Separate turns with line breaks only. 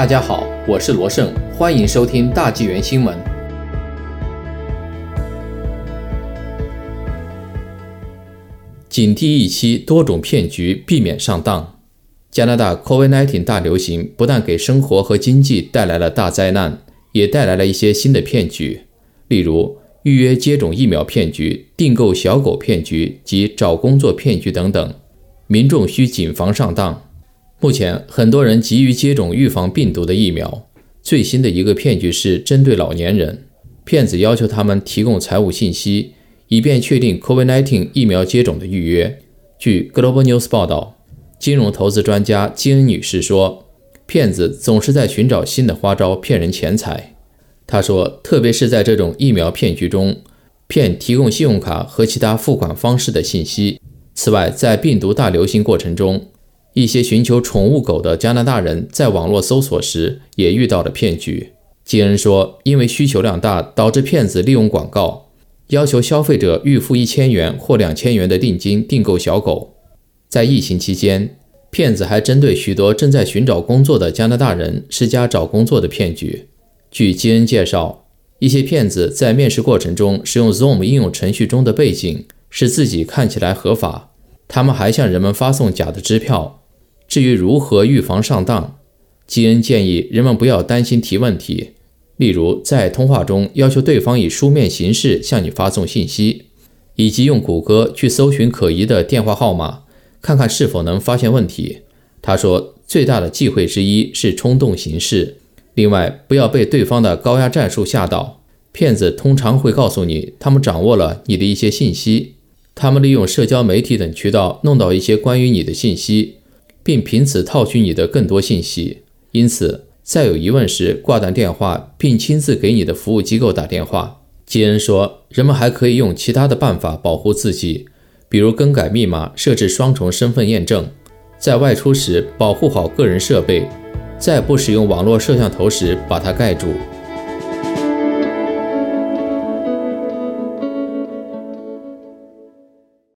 大家好，我是罗胜，欢迎收听大纪元新闻。警惕一期多种骗局，避免上当。加拿大 COVID-19 大流行不但给生活和经济带来了大灾难，也带来了一些新的骗局，例如预约接种疫苗骗局、订购小狗骗局及找工作骗局等等。民众需谨防上当。目前，很多人急于接种预防病毒的疫苗。最新的一个骗局是针对老年人，骗子要求他们提供财务信息，以便确定 COVID-19 疫苗接种的预约。据 Global News 报道，金融投资专家金恩女士说，骗子总是在寻找新的花招骗人钱财。她说，特别是在这种疫苗骗局中，骗提供信用卡和其他付款方式的信息。此外，在病毒大流行过程中，一些寻求宠物狗的加拿大人在网络搜索时也遇到了骗局。吉恩说，因为需求量大，导致骗子利用广告要求消费者预付一千元或两千元的定金订购小狗。在疫情期间，骗子还针对许多正在寻找工作的加拿大人施加找工作的骗局。据基恩介绍，一些骗子在面试过程中使用 Zoom 应用程序中的背景，使自己看起来合法。他们还向人们发送假的支票。至于如何预防上当，基恩建议人们不要担心提问题，例如在通话中要求对方以书面形式向你发送信息，以及用谷歌去搜寻可疑的电话号码，看看是否能发现问题。他说，最大的忌讳之一是冲动行事。另外，不要被对方的高压战术吓到。骗子通常会告诉你，他们掌握了你的一些信息，他们利用社交媒体等渠道弄到一些关于你的信息。并凭此套取你的更多信息，因此在有疑问时挂断电话，并亲自给你的服务机构打电话。基恩说，人们还可以用其他的办法保护自己，比如更改密码、设置双重身份验证，在外出时保护好个人设备，在不使用网络摄像头时把它盖住。